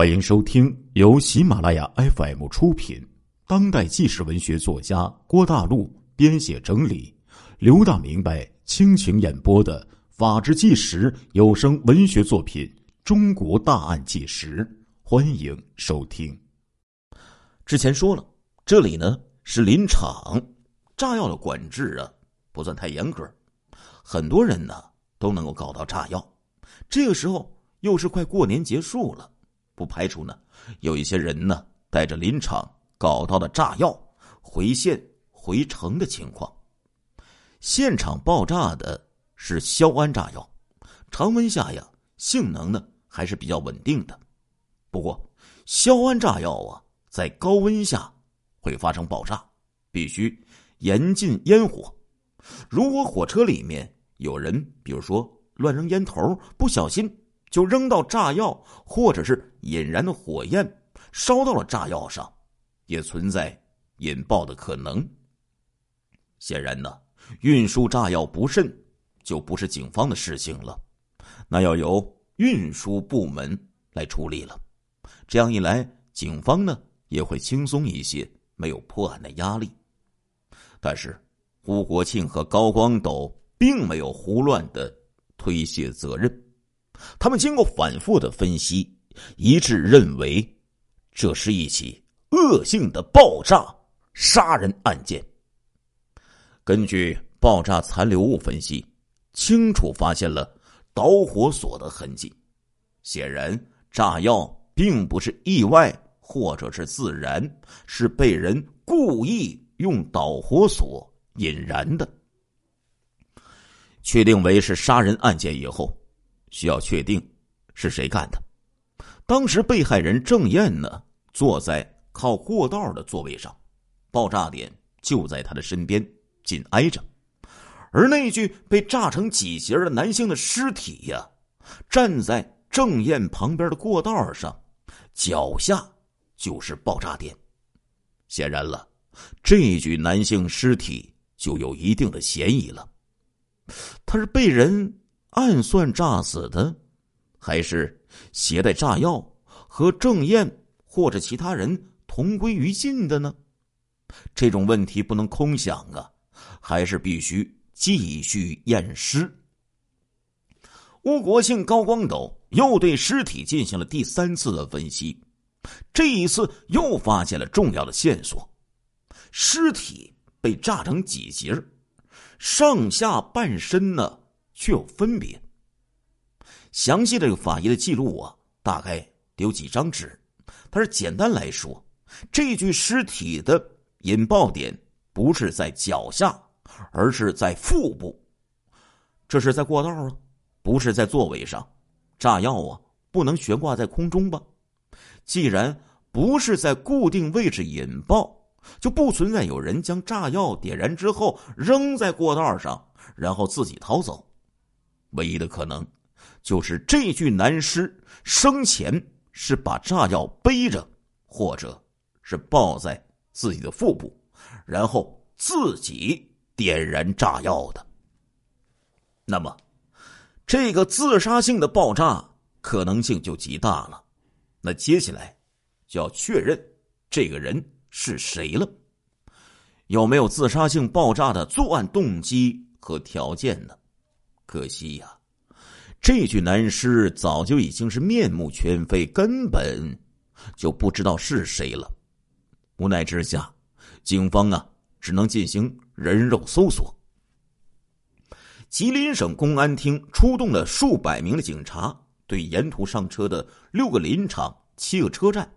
欢迎收听由喜马拉雅 FM 出品、当代纪实文学作家郭大陆编写整理、刘大明白倾情演播的《法制纪实》有声文学作品《中国大案纪实》，欢迎收听。之前说了，这里呢是林场，炸药的管制啊不算太严格，很多人呢都能够搞到炸药。这个时候又是快过年结束了。不排除呢，有一些人呢带着林场搞到的炸药回县回城的情况。现场爆炸的是硝铵炸药，常温下呀性能呢还是比较稳定的。不过硝铵炸药啊在高温下会发生爆炸，必须严禁烟火。如果火车里面有人，比如说乱扔烟头，不小心。就扔到炸药，或者是引燃的火焰烧到了炸药上，也存在引爆的可能。显然呢，运输炸药不慎，就不是警方的事情了，那要由运输部门来处理了。这样一来，警方呢也会轻松一些，没有破案的压力。但是，胡国庆和高光斗并没有胡乱的推卸责任。他们经过反复的分析，一致认为，这是一起恶性的爆炸杀人案件。根据爆炸残留物分析，清楚发现了导火索的痕迹。显然，炸药并不是意外或者是自燃，是被人故意用导火索引燃的。确定为是杀人案件以后。需要确定是谁干的。当时被害人郑燕呢，坐在靠过道的座位上，爆炸点就在他的身边，紧挨着。而那具被炸成几节的男性的尸体呀，站在郑燕旁边的过道上，脚下就是爆炸点。显然了，这具男性尸体就有一定的嫌疑了，他是被人。暗算炸死的，还是携带炸药和郑燕或者其他人同归于尽的呢？这种问题不能空想啊，还是必须继续验尸。吴国庆、高光斗又对尸体进行了第三次的分析，这一次又发现了重要的线索：尸体被炸成几节，上下半身呢？却有分别。详细这个法医的记录啊，大概有几张纸。但是简单来说，这具尸体的引爆点不是在脚下，而是在腹部。这是在过道啊，不是在座位上。炸药啊，不能悬挂在空中吧？既然不是在固定位置引爆，就不存在有人将炸药点燃之后扔在过道上，然后自己逃走。唯一的可能，就是这具男尸生前是把炸药背着，或者是抱在自己的腹部，然后自己点燃炸药的。那么，这个自杀性的爆炸可能性就极大了。那接下来就要确认这个人是谁了，有没有自杀性爆炸的作案动机和条件呢？可惜呀，这具男尸早就已经是面目全非，根本就不知道是谁了。无奈之下，警方啊只能进行人肉搜索。吉林省公安厅出动了数百名的警察，对沿途上车的六个林场、七个车站，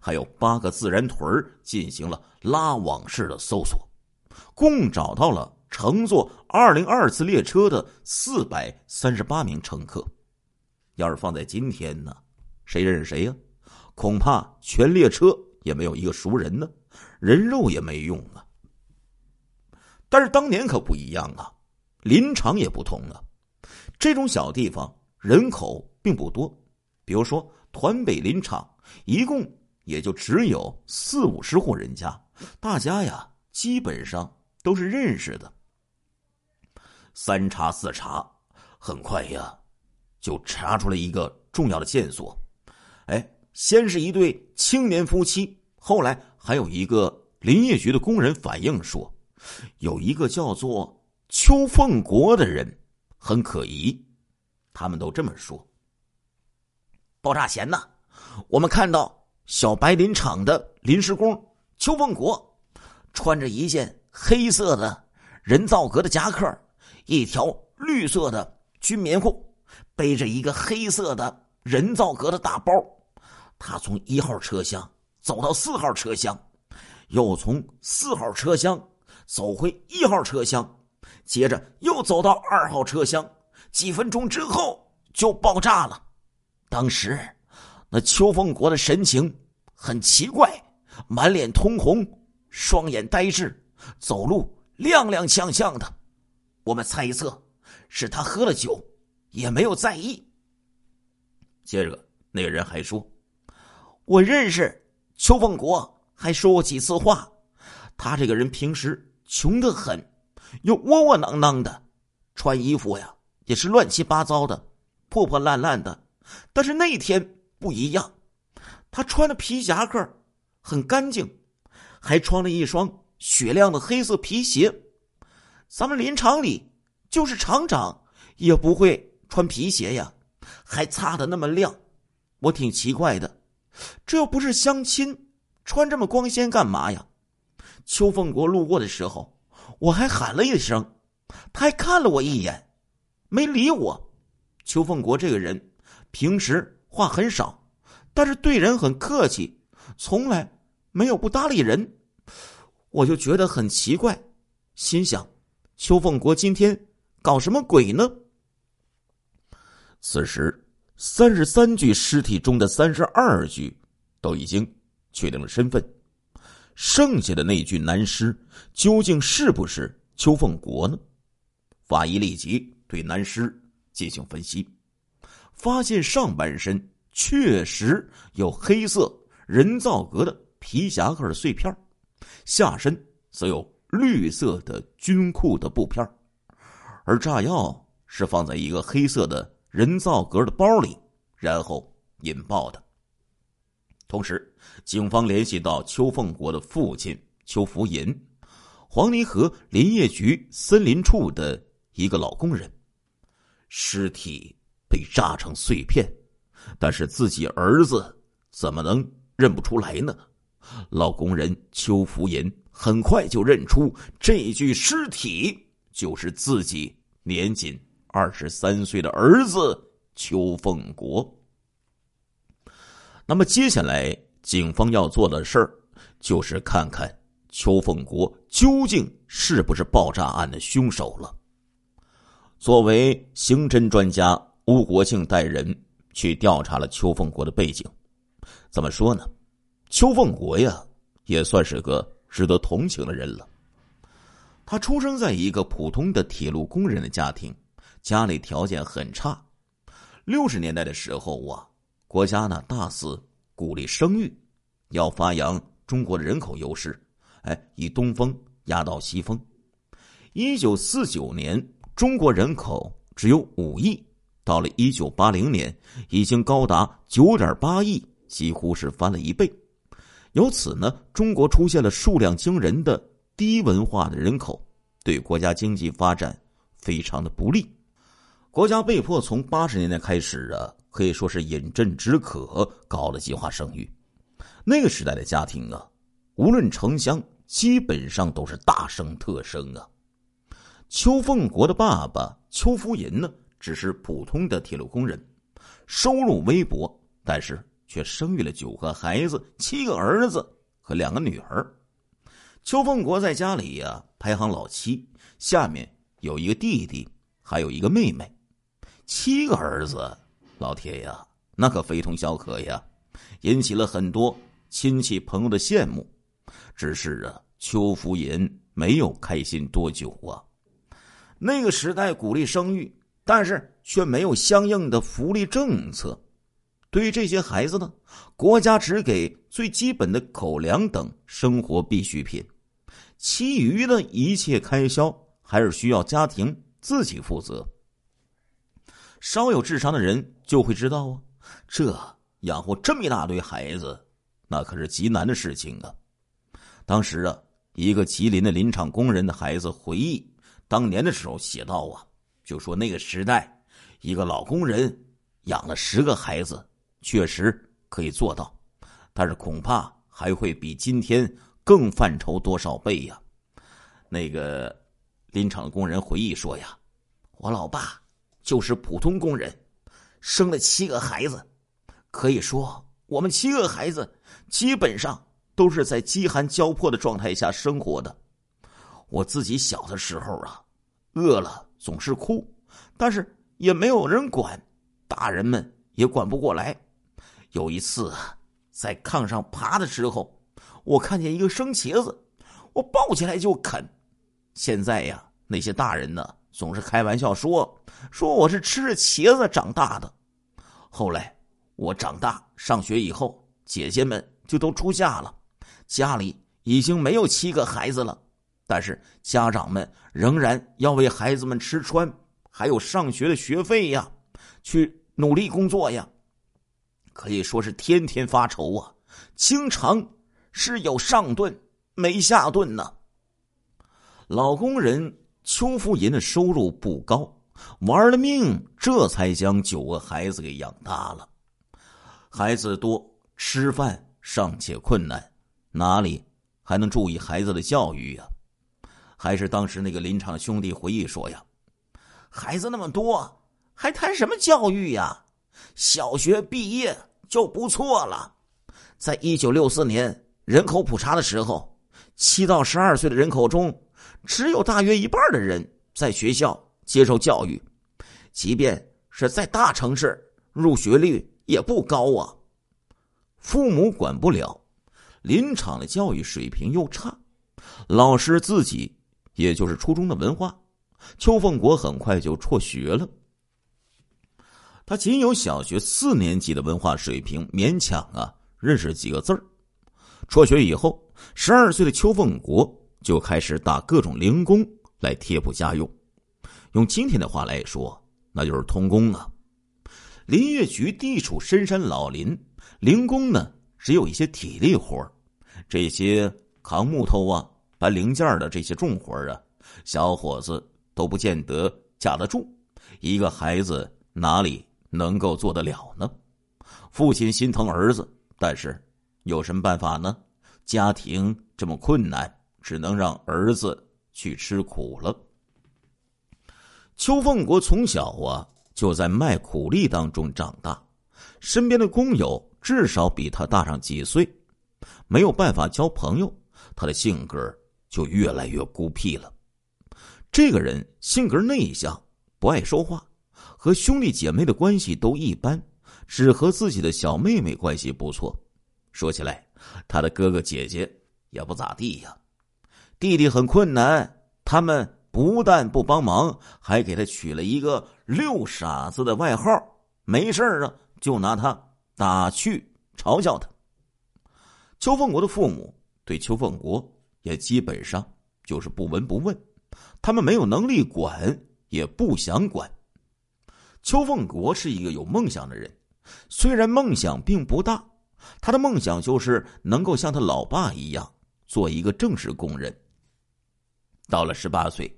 还有八个自然屯进行了拉网式的搜索，共找到了。乘坐二零二次列车的四百三十八名乘客，要是放在今天呢，谁认识谁呀？恐怕全列车也没有一个熟人呢，人肉也没用啊。但是当年可不一样啊，林场也不同啊。这种小地方人口并不多，比如说团北林场，一共也就只有四五十户人家，大家呀基本上都是认识的。三查四查，很快呀，就查出了一个重要的线索。哎，先是一对青年夫妻，后来还有一个林业局的工人反映说，有一个叫做邱凤国的人很可疑。他们都这么说。爆炸前呢，我们看到小白林场的临时工邱凤国，穿着一件黑色的人造革的夹克，一条绿色的军棉裤，背着一个黑色的人造革的大包。他从一号车厢走到四号车厢，又从四号车厢走回一号车厢，接着又走到二号车厢。几分钟之后就爆炸了。当时，那邱凤国的神情很奇怪，满脸通红，双眼呆滞，走路踉踉跄跄的。我们猜测是他喝了酒，也没有在意。接着，那个人还说：“我认识邱凤国，还说过几次话。他这个人平时穷得很，又窝窝囊囊的，穿衣服呀。”也是乱七八糟的，破破烂烂的，但是那天不一样，他穿的皮夹克很干净，还穿了一双雪亮的黑色皮鞋。咱们林场里就是厂长也不会穿皮鞋呀，还擦的那么亮，我挺奇怪的，这又不是相亲，穿这么光鲜干嘛呀？邱凤国路过的时候，我还喊了一声，他还看了我一眼。没理我，邱凤国这个人平时话很少，但是对人很客气，从来没有不搭理人。我就觉得很奇怪，心想：邱凤国今天搞什么鬼呢？此时，三十三具尸体中的三十二具都已经确定了身份，剩下的那具男尸究竟是不是邱凤国呢？法医立即。对男尸进行分析，发现上半身确实有黑色人造革的皮夹克的碎片，下身则有绿色的军裤的布片，而炸药是放在一个黑色的人造革的包里，然后引爆的。同时，警方联系到邱凤国的父亲邱福银，黄泥河林业局森林处的一个老工人。尸体被炸成碎片，但是自己儿子怎么能认不出来呢？老工人邱福银很快就认出这具尸体就是自己年仅二十三岁的儿子邱凤国。那么接下来警方要做的事儿，就是看看邱凤国究竟是不是爆炸案的凶手了。作为刑侦专家，吴国庆带人去调查了邱凤国的背景。怎么说呢？邱凤国呀，也算是个值得同情的人了。他出生在一个普通的铁路工人的家庭，家里条件很差。六十年代的时候啊，国家呢大肆鼓励生育，要发扬中国的人口优势，哎，以东风压倒西风。一九四九年。中国人口只有五亿，到了一九八零年，已经高达九点八亿，几乎是翻了一倍。由此呢，中国出现了数量惊人的低文化的人口，对国家经济发展非常的不利。国家被迫从八十年代开始啊，可以说是饮鸩止渴，搞了计划生育。那个时代的家庭啊，无论城乡，基本上都是大生特生啊。邱凤国的爸爸邱福银呢，只是普通的铁路工人，收入微薄，但是却生育了九个孩子，七个儿子和两个女儿。邱凤国在家里呀排行老七，下面有一个弟弟，还有一个妹妹。七个儿子，老铁呀，那可非同小可呀，引起了很多亲戚朋友的羡慕。只是啊，邱福银没有开心多久啊。那个时代鼓励生育，但是却没有相应的福利政策。对于这些孩子呢，国家只给最基本的口粮等生活必需品，其余的一切开销还是需要家庭自己负责。稍有智商的人就会知道啊，这养活这么一大堆孩子，那可是极难的事情啊。当时啊，一个吉林的林场工人的孩子回忆当年的时候写道啊，就说那个时代，一个老工人养了十个孩子，确实可以做到，但是恐怕还会比今天更犯愁多少倍呀。那个林场工人回忆说呀：“我老爸就是普通工人，生了七个孩子，可以说我们七个孩子基本上。”都是在饥寒交迫的状态下生活的。我自己小的时候啊，饿了总是哭，但是也没有人管，大人们也管不过来。有一次，在炕上爬的时候，我看见一个生茄子，我抱起来就啃。现在呀，那些大人呢，总是开玩笑说说我是吃着茄子长大的。后来我长大上学以后，姐姐们就都出嫁了。家里已经没有七个孩子了，但是家长们仍然要为孩子们吃穿，还有上学的学费呀，去努力工作呀，可以说是天天发愁啊，经常是有上顿没下顿呢。老工人邱福银的收入不高，玩了命这才将九个孩子给养大了。孩子多，吃饭尚且困难。哪里还能注意孩子的教育呀？还是当时那个林场兄弟回忆说呀：“孩子那么多，还谈什么教育呀？小学毕业就不错了。在一九六四年人口普查的时候，七到十二岁的人口中，只有大约一半的人在学校接受教育，即便是在大城市，入学率也不高啊。父母管不了。”林场的教育水平又差，老师自己也就是初中的文化，邱凤国很快就辍学了。他仅有小学四年级的文化水平，勉强啊认识几个字儿。辍学以后，十二岁的邱凤国就开始打各种零工来贴补家用，用今天的话来说，那就是童工啊。林业局地处深山老林，零工呢。只有一些体力活这些扛木头啊、搬零件的这些重活啊，小伙子都不见得架得住。一个孩子哪里能够做得了呢？父亲心疼儿子，但是有什么办法呢？家庭这么困难，只能让儿子去吃苦了。邱凤国从小啊就在卖苦力当中长大，身边的工友。至少比他大上几岁，没有办法交朋友，他的性格就越来越孤僻了。这个人性格内向，不爱说话，和兄弟姐妹的关系都一般，只和自己的小妹妹关系不错。说起来，他的哥哥姐姐也不咋地呀。弟弟很困难，他们不但不帮忙，还给他取了一个“六傻子”的外号。没事啊，就拿他。打趣嘲笑他。邱凤国的父母对邱凤国也基本上就是不闻不问，他们没有能力管，也不想管。邱凤国是一个有梦想的人，虽然梦想并不大，他的梦想就是能够像他老爸一样做一个正式工人。到了十八岁，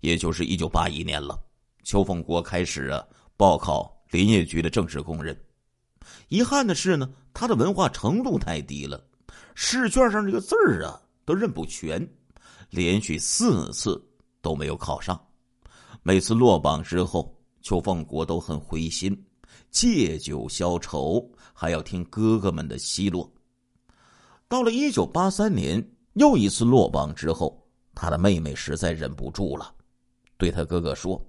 也就是一九八一年了，邱凤国开始啊报考林业局的正式工人。遗憾的是呢，他的文化程度太低了，试卷上这个字儿啊都认不全，连续四次都没有考上。每次落榜之后，邱凤国都很灰心，借酒消愁，还要听哥哥们的奚落。到了一九八三年，又一次落榜之后，他的妹妹实在忍不住了，对他哥哥说：“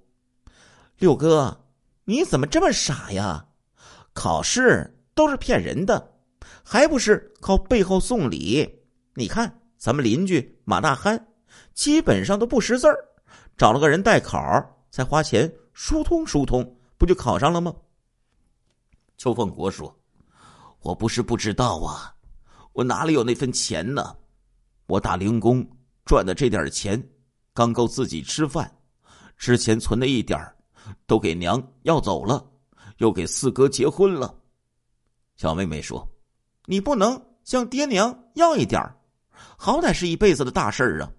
六哥，你怎么这么傻呀？”考试都是骗人的，还不是靠背后送礼？你看咱们邻居马大憨，基本上都不识字儿，找了个人代考，才花钱疏通疏通，不就考上了吗？邱凤国说：“我不是不知道啊，我哪里有那份钱呢？我打零工赚的这点钱，刚够自己吃饭，之前存的一点都给娘要走了。”又给四哥结婚了，小妹妹说：“你不能向爹娘要一点好歹是一辈子的大事儿啊。”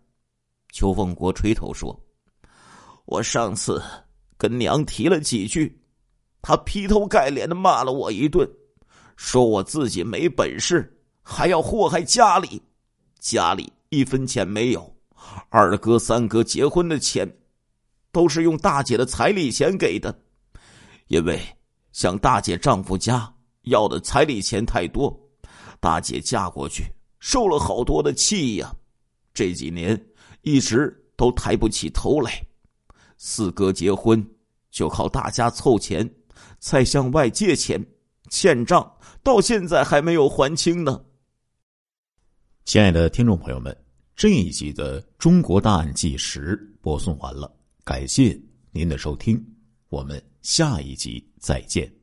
邱凤国垂头说：“我上次跟娘提了几句，她劈头盖脸的骂了我一顿，说我自己没本事，还要祸害家里，家里一分钱没有，二哥三哥结婚的钱，都是用大姐的彩礼钱给的，因为向大姐丈夫家。”要的彩礼钱太多，大姐嫁过去受了好多的气呀，这几年一直都抬不起头来。四哥结婚就靠大家凑钱，再向外借钱，欠账到现在还没有还清呢。亲爱的听众朋友们，这一集的《中国大案纪实》播送完了，感谢您的收听，我们下一集再见。